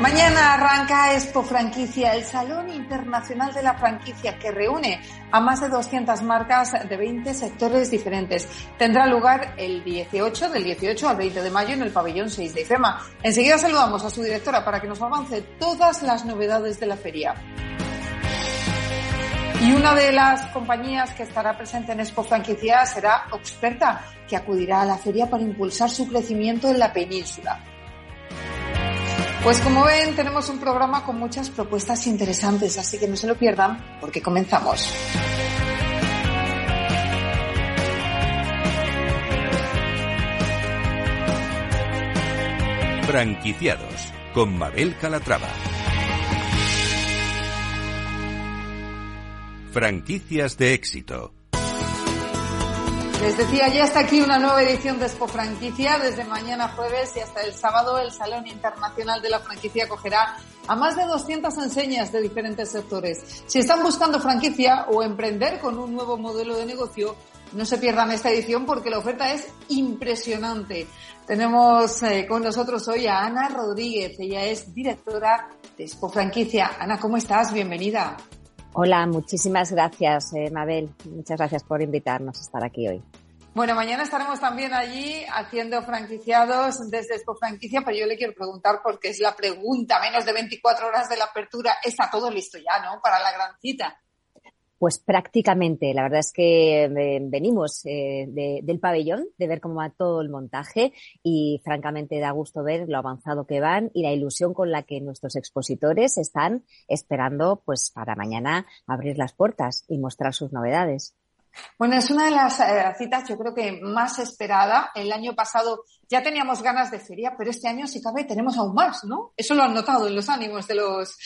Mañana arranca Expo Franquicia, el Salón Internacional de la Franquicia que reúne a más de 200 marcas de 20 sectores diferentes. Tendrá lugar el 18, del 18 al 20 de mayo en el pabellón 6 de IFEMA. Enseguida saludamos a su directora para que nos avance todas las novedades de la feria. Y una de las compañías que estará presente en Expo Franquicia será Oxperta, que acudirá a la feria para impulsar su crecimiento en la península. Pues como ven, tenemos un programa con muchas propuestas interesantes, así que no se lo pierdan porque comenzamos. Franquiciados con Mabel Calatrava. Franquicias de éxito. Les decía, ya está aquí una nueva edición de Expo Franquicia. Desde mañana jueves y hasta el sábado, el Salón Internacional de la Franquicia acogerá a más de 200 enseñas de diferentes sectores. Si están buscando franquicia o emprender con un nuevo modelo de negocio, no se pierdan esta edición porque la oferta es impresionante. Tenemos eh, con nosotros hoy a Ana Rodríguez. Ella es directora de Expo Franquicia. Ana, ¿cómo estás? Bienvenida. Hola, muchísimas gracias, eh, Mabel. Muchas gracias por invitarnos a estar aquí hoy. Bueno, mañana estaremos también allí haciendo franquiciados desde Expo Franquicia, pero yo le quiero preguntar porque es la pregunta, menos de 24 horas de la apertura, está todo listo ya, ¿no? Para la gran cita. Pues prácticamente, la verdad es que eh, venimos eh, del pabellón, de ver cómo va todo el montaje y francamente da gusto ver lo avanzado que van y la ilusión con la que nuestros expositores están esperando pues para mañana abrir las puertas y mostrar sus novedades. Bueno, es una de las eh, citas yo creo que más esperada. El año pasado ya teníamos ganas de feria, pero este año si cabe tenemos aún más, ¿no? Eso lo han notado en los ánimos de los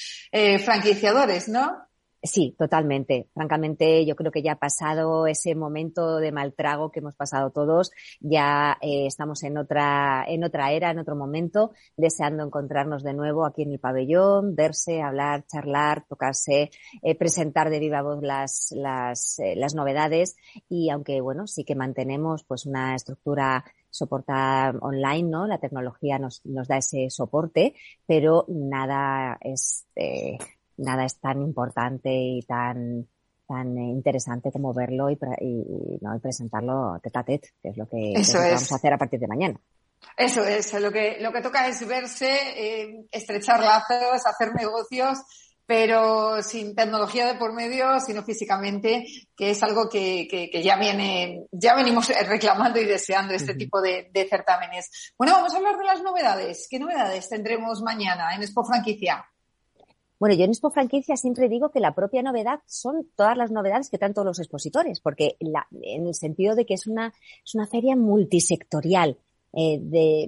franquiciadores, ¿no? Sí, totalmente. Francamente, yo creo que ya ha pasado ese momento de mal trago que hemos pasado todos. Ya eh, estamos en otra, en otra era, en otro momento, deseando encontrarnos de nuevo aquí en el pabellón, verse, hablar, charlar, tocarse, eh, presentar de viva voz las, las, eh, las novedades. Y aunque, bueno, sí que mantenemos pues una estructura soportada online, ¿no? La tecnología nos, nos da ese soporte, pero nada es, nada es tan importante y tan tan interesante como verlo y, ¿no? y presentarlo tete a tete, que es lo que, vamos a hacer a partir de mañana. Eso es, lo que, lo que toca es verse, eh, estrechar lazos, hacer negocios, pero sin tecnología de por medio, sino físicamente, que es algo que, que, ya viene, ya venimos reclamando y deseando este tipo de, de certámenes. Bueno, vamos a hablar de las novedades. ¿Qué novedades tendremos mañana en Expo Franquicia? Bueno, yo en Expo Franquicia siempre digo que la propia novedad son todas las novedades que traen todos los expositores, porque en el sentido de que es una, es una feria multisectorial, eh,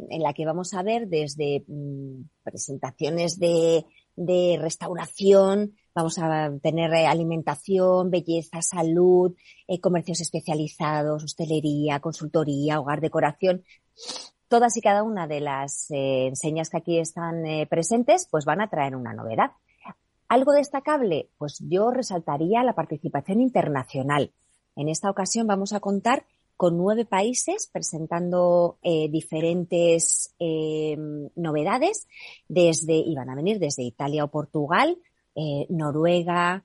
en la que vamos a ver desde mm, presentaciones de, restauración, vamos a tener eh, alimentación, belleza, salud, eh, comercios especializados, hostelería, consultoría, hogar, decoración. Todas y cada una de las enseñas que aquí están presentes, pues van a traer una novedad. ¿Algo destacable? Pues yo resaltaría la participación internacional. En esta ocasión vamos a contar con nueve países presentando eh, diferentes eh, novedades desde, y van a venir desde Italia o Portugal, eh, Noruega,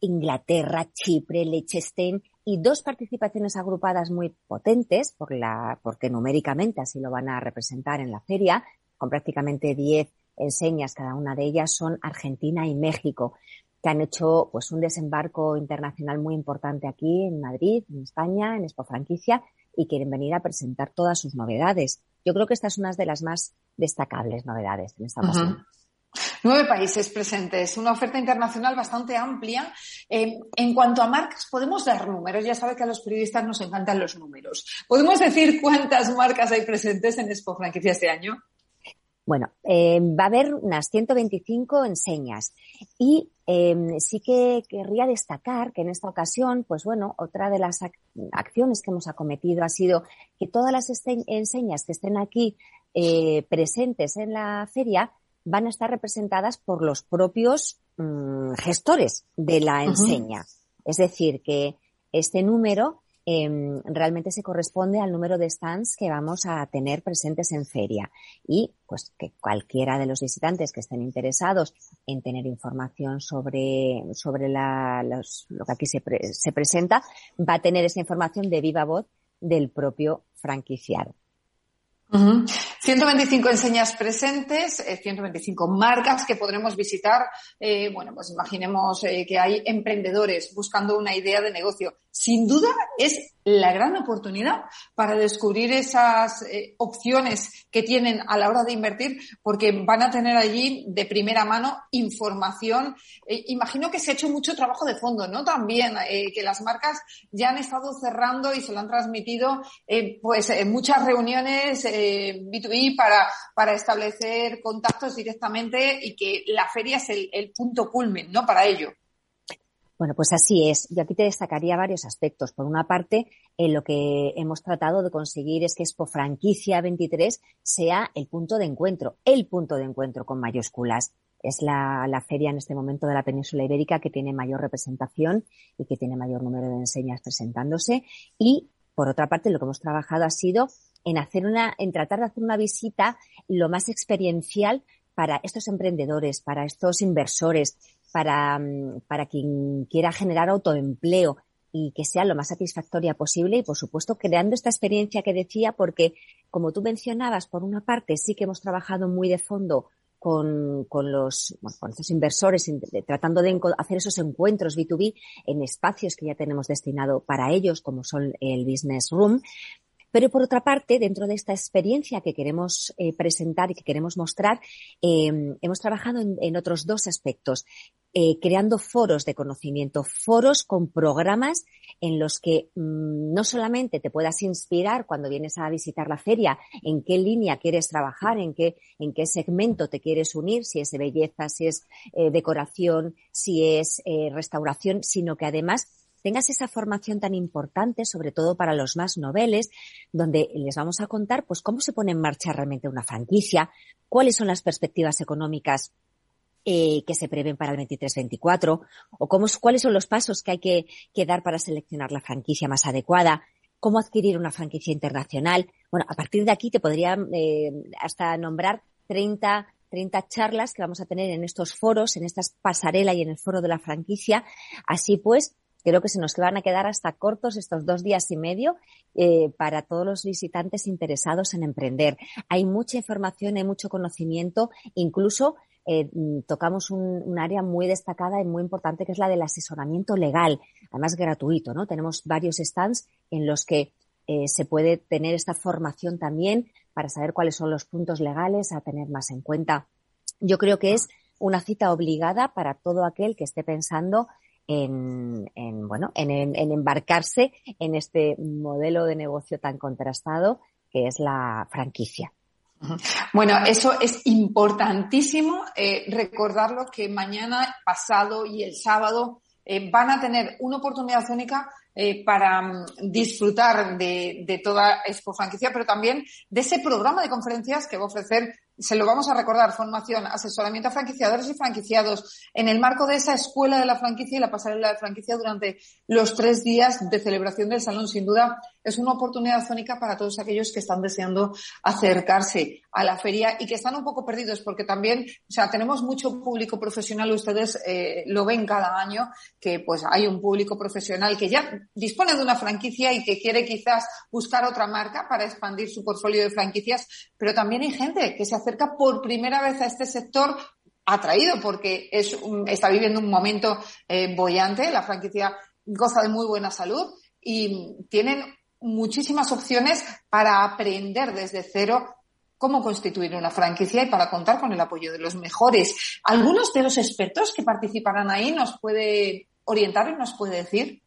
Inglaterra, Chipre, Liechtenstein y dos participaciones agrupadas muy potentes por la, porque numéricamente así lo van a representar en la feria, con prácticamente diez enseñas, cada una de ellas son Argentina y México, que han hecho pues un desembarco internacional muy importante aquí en Madrid, en España, en Expo Franquicia y quieren venir a presentar todas sus novedades. Yo creo que esta es una de las más destacables novedades en esta ocasión. Nueve países presentes, una oferta internacional bastante amplia. Eh, en cuanto a marcas, podemos dar números. Ya sabe que a los periodistas nos encantan los números. ¿Podemos decir cuántas marcas hay presentes en Expo Franquicia este año? Bueno, eh, va a haber unas 125 enseñas y em, sí que querría destacar que en esta ocasión, pues bueno, otra de las acciones que hemos acometido ha sido que todas las enseñas que estén aquí eh, presentes en la feria van a estar representadas por los propios mm, gestores de la enseña. Es decir, que este número Em, realmente se corresponde al número de stands que vamos a tener presentes en feria y pues que cualquiera de los visitantes que estén interesados en tener información sobre, sobre la, lo que aquí se, se presenta va a tener esa información de viva voz del propio franquiciado. 125 enseñas presentes, 125 eh, marcas que podremos visitar. Eh, bueno, pues imaginemos eh, que hay emprendedores buscando una idea de negocio. Sin duda es la gran oportunidad para descubrir esas eh, opciones que tienen a la hora de invertir, porque van a tener allí de primera mano información. Eh, imagino que se ha hecho mucho trabajo de fondo, ¿no? También eh, que las marcas ya han estado cerrando y se lo han transmitido, pues, en muchas reuniones B2B para, para establecer contactos directamente y que la feria es el, el punto culmen, ¿no? Para ello. Bueno, pues así es. Yo aquí te destacaría varios aspectos. Por una parte, en lo que hemos tratado de conseguir es que Expo Franquicia 23 sea el punto de encuentro, el punto de encuentro con mayúsculas. Es la, la, feria en este momento de la península ibérica que tiene mayor representación y que tiene mayor número de enseñas presentándose. Y, por otra parte, lo que hemos trabajado ha sido en hacer una, en tratar de hacer una visita lo más experiencial para estos emprendedores, para estos inversores, para, mm, para quien quiera generar autoempleo y que sea lo más satisfactoria posible. Y, por supuesto, creando esta experiencia que decía, porque, como tú mencionabas, por una parte sí que hemos trabajado muy de fondo con, con los bueno, con estos inversores, tratando de hacer esos encuentros B2B en espacios que ya tenemos destinado para ellos, como son el Business Room, pero por otra parte, dentro de esta experiencia que queremos eh, presentar y que queremos mostrar, eh, hemos trabajado en, otros dos aspectos. Eh, creando foros de conocimiento, foros con programas en los que mm, no solamente te puedas inspirar cuando vienes a visitar la feria, en qué línea quieres trabajar, en qué, en qué segmento te quieres unir, si es de belleza, si es decoración, si es restauración, sino que además tengas esa formación tan importante, sobre todo para los más noveles, donde les vamos a contar pues cómo se pone en marcha realmente una franquicia, cuáles son las perspectivas económicas eh, que se prevén para el 23-24 o cómo, cuáles son los pasos que hay que, dar para seleccionar la franquicia más adecuada, cómo adquirir una franquicia internacional. Bueno, a partir de aquí te podría eh, hasta nombrar 30 30 charlas que vamos a tener en estos foros, en estas pasarela y en el foro de la franquicia. Así pues, Creo que se nos van a quedar hasta cortos estos dos días y medio eh, para todos los visitantes interesados en emprender. Hay mucha información, hay mucho conocimiento, incluso eh, tocamos un, área muy destacada y muy importante que es la del asesoramiento legal, además gratuito, ¿no? Tenemos varios stands en los que eh, se puede tener esta formación también para saber cuáles son los puntos legales a tener más en cuenta. Yo creo que es una cita obligada para todo aquel que esté pensando en, en bueno, en, en, embarcarse en este modelo de negocio tan contrastado que es la franquicia. Bueno, eso es importantísimo eh, recordarlo que mañana, pasado y el sábado eh, van a tener una oportunidad única eh, para mm, disfrutar de, de, toda Expo Franquicia, pero también de ese programa de conferencias que va a ofrecer se lo vamos a recordar, formación, asesoramiento a franquiciadores y franquiciados en el marco de esa escuela de la franquicia y la pasarela de franquicia durante los tres días de celebración del salón. Sin duda, es una oportunidad zónica para todos aquellos que están deseando acercarse a la feria y que están un poco perdidos porque también, o sea, tenemos mucho público profesional, ustedes eh, lo ven cada año, que pues hay un público profesional que ya dispone de una franquicia y que quiere quizás buscar otra marca para expandir su portfolio de franquicias, pero también hay gente que se acerca por primera vez a este sector atraído porque es está viviendo un momento eh, bollante, la franquicia goza de muy buena salud y tienen muchísimas opciones para aprender desde cero cómo constituir una franquicia y para contar con el apoyo de los mejores. ¿Algunos de los expertos que participarán ahí nos puede orientar y nos puede decir?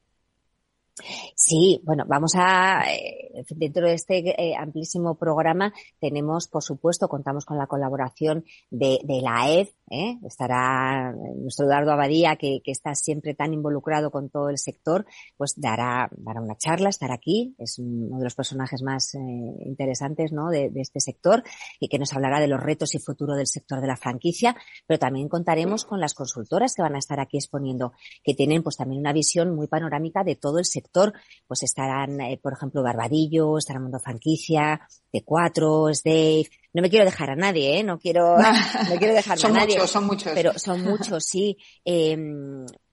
Sí, bueno, vamos a, eh, dentro de este eh, amplísimo programa tenemos, por supuesto, contamos con la colaboración de, de la ED, ¿eh? estará nuestro Eduardo Abadía, que, que, está siempre tan involucrado con todo el sector, pues dará, dará una charla, estará aquí, es uno de los personajes más eh, interesantes ¿no? de, de, este sector y que nos hablará de los retos y futuro del sector de la franquicia, pero también contaremos con las consultoras que van a estar aquí exponiendo, que tienen pues también una visión muy panorámica de todo el sector, pues estarán, eh, por ejemplo, Barbadillo, estará Mundo Franquicia, T4, Dave, no me quiero dejar a nadie, ¿eh? No quiero, no quiero dejar a nadie. Muchos, son muchos. Pero son muchos, sí. Eh,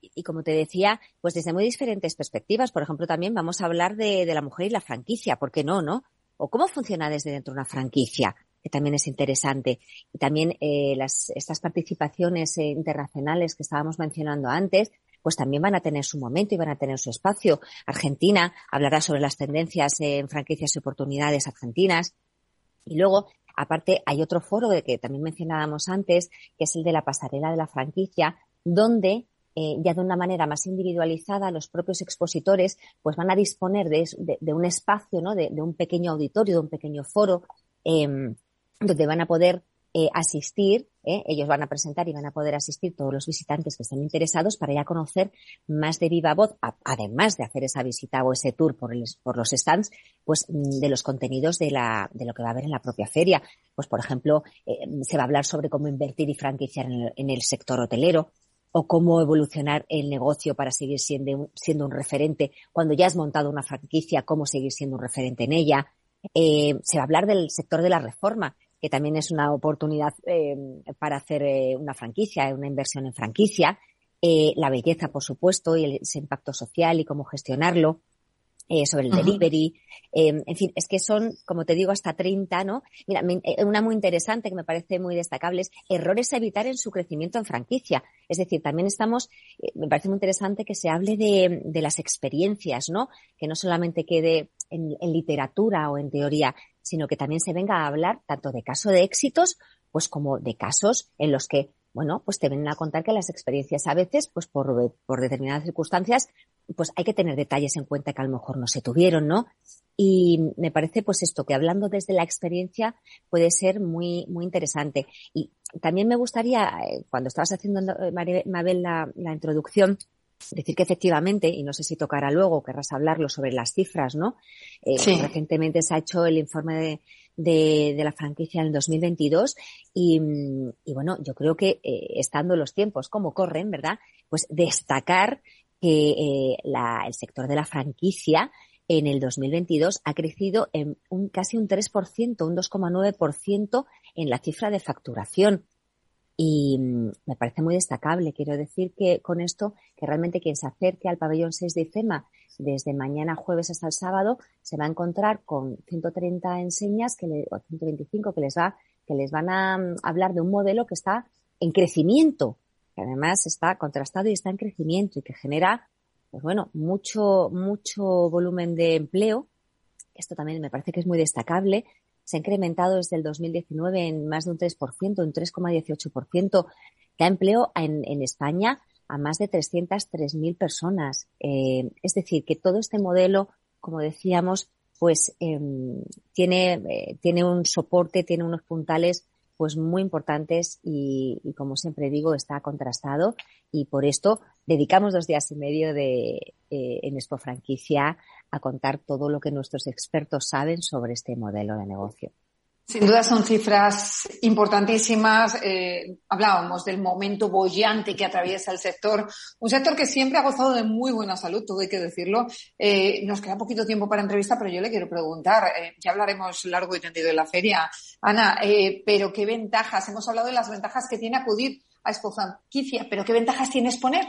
y como te decía, pues desde muy diferentes perspectivas. Por ejemplo, también vamos a hablar de, de la mujer y la franquicia. ¿Por qué no, no? O cómo funciona desde dentro de una franquicia que también es interesante. Y también eh, las, estas participaciones eh, internacionales que estábamos mencionando antes, pues también van a tener su momento y van a tener su espacio. Argentina hablará sobre las tendencias en franquicias y oportunidades argentinas. Y luego Aparte, hay otro foro de que también mencionábamos antes, que es el de la pasarela de la franquicia, donde eh, ya de una manera más individualizada los propios expositores pues van a disponer de, de, un espacio, ¿no? De, un pequeño auditorio, de un pequeño foro, eh, donde van a poder eh, asistir, ¿eh? ellos van a presentar y van a poder asistir todos los visitantes que estén interesados para ya conocer más de viva voz, además de hacer esa visita o ese tour por, los stands, pues mm, de los contenidos de, la, de lo que va a haber en la propia feria. Pues, por ejemplo, eh, se va a hablar sobre cómo invertir y franquiciar en el, sector hotelero, o cómo evolucionar el negocio para seguir siendo un, siendo un referente cuando ya has montado una franquicia, cómo seguir siendo un referente en ella. Eh, se va a hablar del sector de la reforma, que también es una oportunidad eh, para hacer eh, una franquicia, una inversión en franquicia. Eh, la belleza, por supuesto, y el, ese impacto social y cómo gestionarlo. Eh, sobre el delivery. Eh, en fin, es que son, como te digo, hasta 30, ¿no? Mira, me, una muy interesante que me parece muy destacable es errores a evitar en su crecimiento en franquicia. Es decir, también estamos, eh, me parece muy interesante que se hable de, de, las experiencias, ¿no? Que no solamente quede en, en literatura o en teoría, sino que también se venga a hablar tanto de casos de éxitos, pues como de casos en los que bueno, pues te vienen a contar que las experiencias a veces, pues por, por determinadas circunstancias, pues hay que tener detalles en cuenta que a lo mejor no se tuvieron, ¿no? Y me parece pues esto, que hablando desde la experiencia puede ser muy, muy interesante. Y también me gustaría, eh, cuando estabas haciendo, Mabel, la, la introducción, decir que efectivamente, y no sé si tocará luego, querrás hablarlo sobre las cifras, ¿no? Eh, sí. Recientemente se ha hecho el informe de, de, de, la franquicia en el 2022 y, y bueno, yo creo que eh, estando los tiempos como corren, ¿verdad? Pues destacar que eh, la, el sector de la franquicia en el 2022 ha crecido en un casi un 3%, un 2,9% en la cifra de facturación. Y me parece muy destacable. Quiero decir que con esto, que realmente quien se acerque al pabellón 6 de IFEMA desde mañana jueves hasta el sábado, se va a encontrar con 130 enseñas que le, o 125 que les va, que les van a hablar de un modelo que está en crecimiento, que además está contrastado y está en crecimiento y que genera, pues bueno, mucho, mucho volumen de empleo. Esto también me parece que es muy destacable se ha incrementado desde el 2019 en más de un 3%, un 3,18%, da empleo en, España a más de 303.000 personas. Eh, es decir, que todo este modelo, como decíamos, pues eh, tiene, eh, tiene un soporte, tiene unos puntales pues muy importantes y, como siempre digo, está contrastado y por esto dedicamos dos días y medio de, eh, en Expo Franquicia a contar todo lo que nuestros expertos saben sobre este modelo de negocio. Sin duda son cifras importantísimas. Eh, hablábamos del momento bollante que atraviesa el sector, un sector que siempre ha gozado de muy buena salud, todo hay que decirlo. Eh, nos queda poquito tiempo para entrevista, pero yo le quiero preguntar, eh, ya hablaremos largo y tendido de la feria, Ana, eh, pero ¿qué ventajas? Hemos hablado de las ventajas que tiene acudir a Expo Franquicia, pero ¿qué ventajas tiene exponer?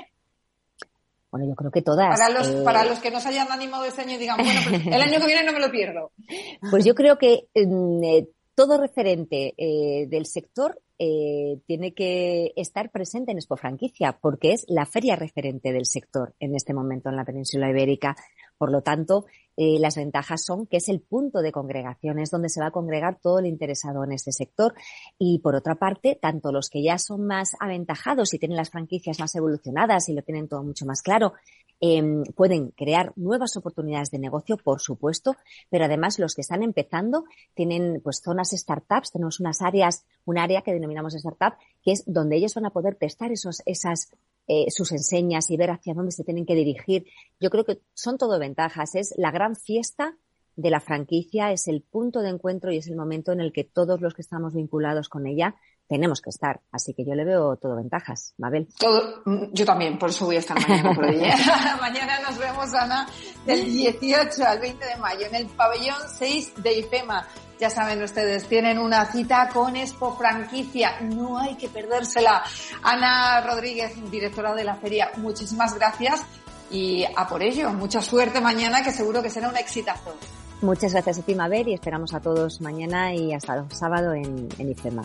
Bueno, yo creo que todas. Para los, eh... para los que no se hayan animado este año y digan, bueno, pues el año que viene no me lo pierdo. Pues yo creo que eh, todo referente eh, del sector eh, tiene que estar presente en Expo Franquicia porque es la feria referente del sector en este momento en la península ibérica. Por lo tanto, eh, las ventajas son que es el punto de congregación, es donde se va a congregar todo el interesado en este sector. Y por otra parte, tanto los que ya son más aventajados y tienen las franquicias más evolucionadas y lo tienen todo mucho más claro, em, pueden crear nuevas oportunidades de negocio, por supuesto, pero además los que están empezando tienen pues zonas startups, tenemos unas áreas, un área que denominamos startup, que es donde ellos van a poder testar esos, esas eh, sus enseñas y ver hacia dónde se tienen que dirigir. Yo creo que son todo ventajas. Es la gran fiesta de la franquicia, es el punto de encuentro y es el momento en el que todos los que estamos vinculados con ella tenemos que estar. Así que yo le veo todo ventajas, Mabel. Todo, mm, yo también, por eso voy a estar mañana por ¿eh? mañana nos vemos, Ana, del 18 al 20 de mayo en el pabellón 6 de IFEMA. Ya saben ustedes, tienen una cita con Expo Franquicia. No hay que perdérsela. Ana Rodríguez, directora de la feria, muchísimas gracias y a por ello. Mucha suerte mañana, que seguro que será un exitazo. Muchas gracias a ti, Mabel, y esperamos a todos mañana y hasta el sábado en, en IFEMA.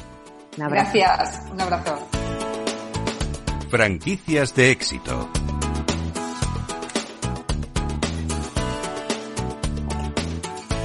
Gracias, un abrazo. Franquicias de éxito.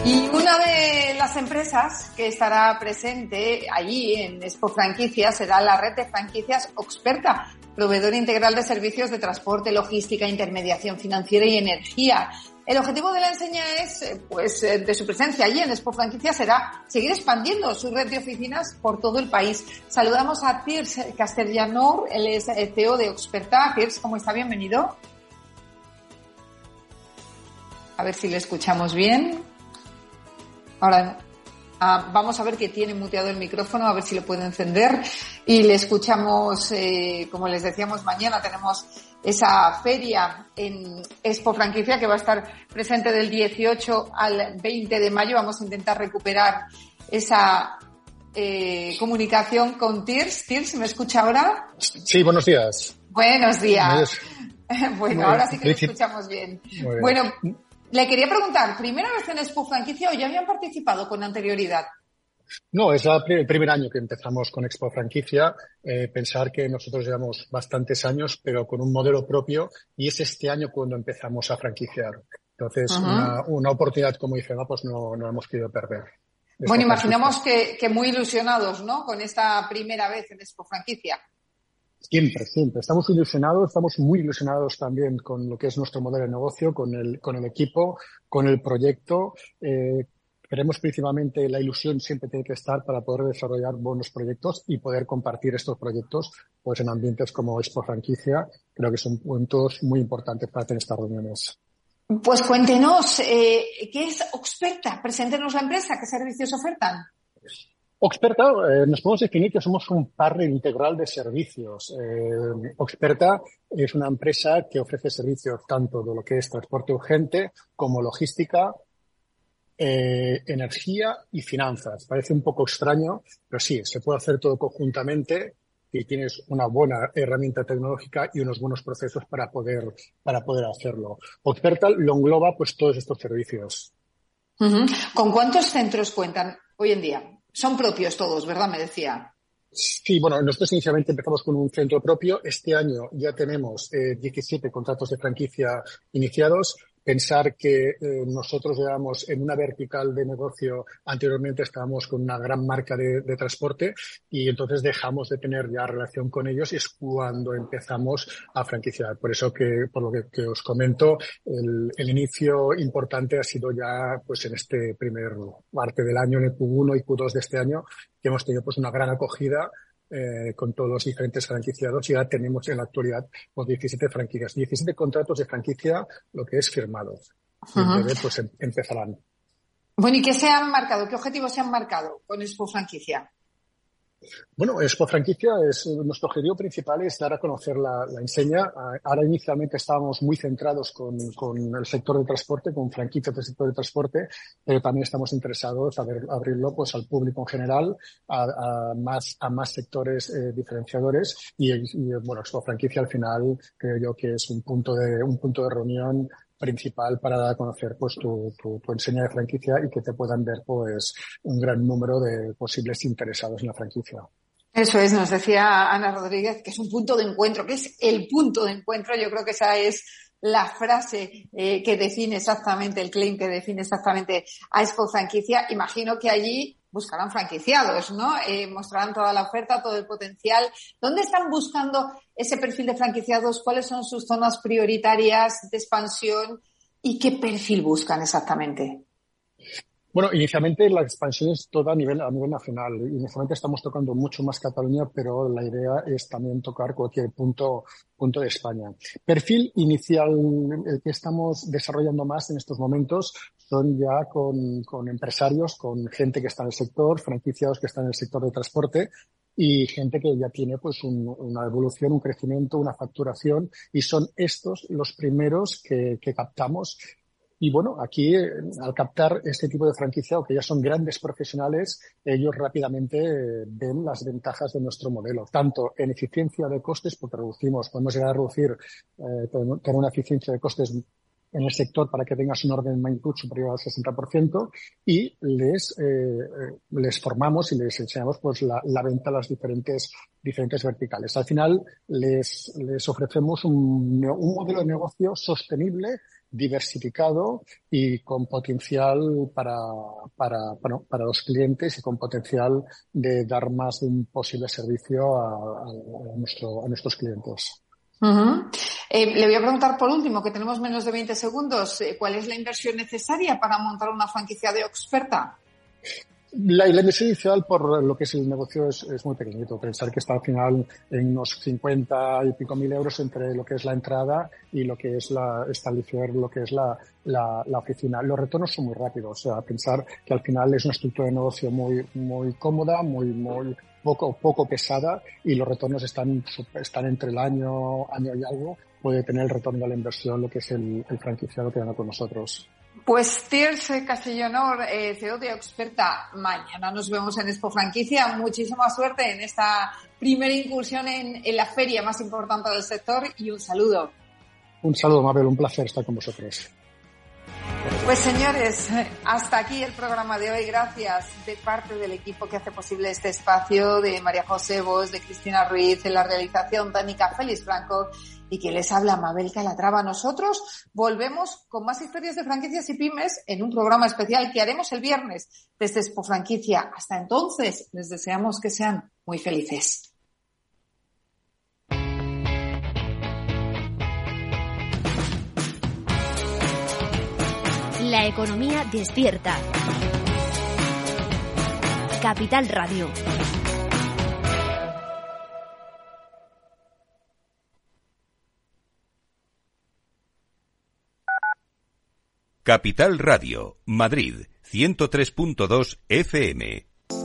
Y una de las empresas que estará presente allí en Expo Franquicias será la red de franquicias Oxperta, proveedor integral de servicios de transporte, logística, intermediación financiera y energía. El objetivo de la enseña es, eh, pues, eh, de su presencia allí en Expo Franquicias será seguir expandiendo su red de oficinas por todo el país. Saludamos a Tirs Castellanor, él es el CEO de Oxperta. Tirs, ¿cómo está? Bienvenido. A ver si le escuchamos bien. Ahora ah, vamos a ver que tiene muteado el micrófono, a ver si lo puede encender. Y le escuchamos, eh, como les decíamos, mañana tenemos esa feria en Expo Franquicia que va a estar presente del 18 al 20 de mayo. Vamos a intentar recuperar esa eh, comunicación con Tirs. Tirs, ¿me escucha ahora? Sí, buenos días. Buenos días. Bueno, ahora sí que lo escuchamos bien. Bueno, le quería preguntar, ¿primera vez en Expo Franquicia o ya habían participado con anterioridad? No, es el primer año que empezamos con Expo Franquicia. Eh, pensar que nosotros llevamos bastantes años, pero con un modelo propio, y es este año cuando empezamos a franquiciar. Entonces, una, oportunidad como IFEMA, pues no, no hemos querido perder. Bueno, imaginamos que, que, muy ilusionados, ¿no? Con esta primera vez en Expo Franquicia. Siempre, siempre. Estamos ilusionados, estamos muy ilusionados también con lo que es nuestro modelo de negocio, con el, con el equipo, con el proyecto. Eh, queremos principalmente la ilusión siempre tiene que estar para poder desarrollar buenos proyectos y poder compartir estos proyectos pues en ambientes como Expo Franquicia. Creo que son puntos muy importantes para tener estas reuniones. Pues cuéntenos, eh, ¿qué es Oxperta? Preséntenos la empresa, ¿qué servicios ofertan? Oxperta, eh, nos podemos definir que somos un partner integral de servicios. Eh, Oxperta es una empresa que ofrece servicios tanto de lo que es transporte urgente como logística, eh, energía y finanzas. Parece un poco extraño, pero sí, se puede hacer todo conjuntamente y tienes una buena herramienta tecnológica y unos buenos procesos para poder, para poder hacerlo. Oxperta lo engloba pues todos estos servicios. ¿Con cuántos centros cuentan hoy en día? Son propios todos, ¿verdad? Me decía. Sí, bueno, nosotros inicialmente empezamos con un centro propio. Este año ya tenemos eh, 17 contratos de franquicia iniciados pensar que eh, nosotros llevamos en una vertical de negocio, anteriormente estábamos con una gran marca de, transporte y entonces dejamos de tener ya relación con ellos y es cuando empezamos a franquiciar. Por eso que, por lo que, os comento, el, el, inicio importante ha sido ya pues en este primer parte del año, en el Q1 y Q2 de este año, que hemos tenido pues una gran acogida eh, con todos los diferentes franquiciados y ya tenemos en la actualidad pues, 17 franquicias, 17 contratos de franquicia, lo que es firmados. Y en breve, pues em, empezarán. Bueno, ¿y qué se han marcado? ¿Qué objetivos se han marcado con Expo Franquicia? Bueno, Expo Franquicia es nuestro objetivo principal es dar a conocer la, la enseña. Ahora inicialmente estábamos muy centrados con, con, el sector de transporte, con franquicias del sector de transporte, pero también estamos interesados en abrirlo pues al público en general, a, a más a más sectores eh, diferenciadores y, y, bueno, Expo Franquicia al final creo yo que es un punto de un punto de reunión principal para dar a conocer pues tu, tu, tu, enseña de franquicia y que te puedan ver pues un gran número de posibles interesados en la franquicia. Eso es, nos decía Ana Rodríguez, que es un punto de encuentro, que es el punto de encuentro. Yo creo que esa es la frase eh, que define exactamente, el claim que define exactamente a Expo Franquicia, imagino que allí buscarán franquiciados, ¿no? Eh, mostrarán toda la oferta, todo el potencial. ¿Dónde están buscando ese perfil de franquiciados? ¿Cuáles son sus zonas prioritarias de expansión? ¿Y qué perfil buscan exactamente? Bueno, inicialmente la expansión es toda a nivel, a nivel nacional. Inicialmente estamos tocando mucho más Cataluña, pero la idea es también tocar cualquier punto, punto de España. Perfil inicial, el que estamos desarrollando más en estos momentos son ya con, con empresarios, con gente que está en el sector, franquiciados que están en el sector de transporte, y gente que ya tiene pues un, una evolución, un crecimiento, una facturación y son estos los primeros que, que captamos y bueno, aquí eh, al captar este tipo de franquicia, que ya son grandes profesionales, ellos rápidamente eh, ven las ventajas de nuestro modelo, tanto en eficiencia de costes, porque reducimos, podemos llegar a reducir, eh, tener una eficiencia de costes en el sector para que tengas un orden de magnitud superior al 60% y les, eh, les formamos y les enseñamos pues la, venta a las diferentes, diferentes verticales. Al final les, les ofrecemos un, un modelo de negocio sostenible diversificado y con potencial para, para, bueno, para los clientes y con potencial de dar más de un posible servicio a, a, a nuestros clientes. Eh, le voy a preguntar por último, que tenemos menos de 20 segundos, eh, ¿cuál es la inversión necesaria para montar una franquicia de Experta? La, inversión inicial por lo que es el negocio es, es, muy pequeñito. Pensar que está al final en unos 50 y pico mil euros entre lo que es la entrada y lo que es la, establecer lo que es la, la, la, oficina. Los retornos son muy rápidos. O sea, pensar que al final es una estructura de negocio muy, muy cómoda, muy, muy poco, poco pesada y los retornos están, están entre el año, año y algo. Puede tener el retorno de la inversión lo que es el, el franquiciado que gana con nosotros. Pues Tirce Castellonor, eh, CEO de Experta, mañana nos vemos en Expo Franquicia. Muchísima suerte en esta primera incursión en, en, la feria más importante del sector y un saludo. Un saludo, Mabel, un placer estar con vosotros. Pues señores, hasta aquí el programa de hoy. Gracias de parte del equipo que hace posible este espacio, de María José Vos, de Cristina Ruiz, en la realización Tánica Félix Franco y que les habla Mabel Calatrava. Nosotros volvemos con más historias de franquicias y pymes en un programa especial que haremos el viernes desde Expo Franquicia. Hasta entonces, les deseamos que sean muy felices. La economía despierta. Capital Radio. Capital Radio, Madrid, 103.2 FM.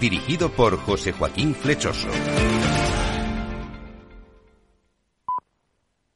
dirigido por José Joaquín Flechoso.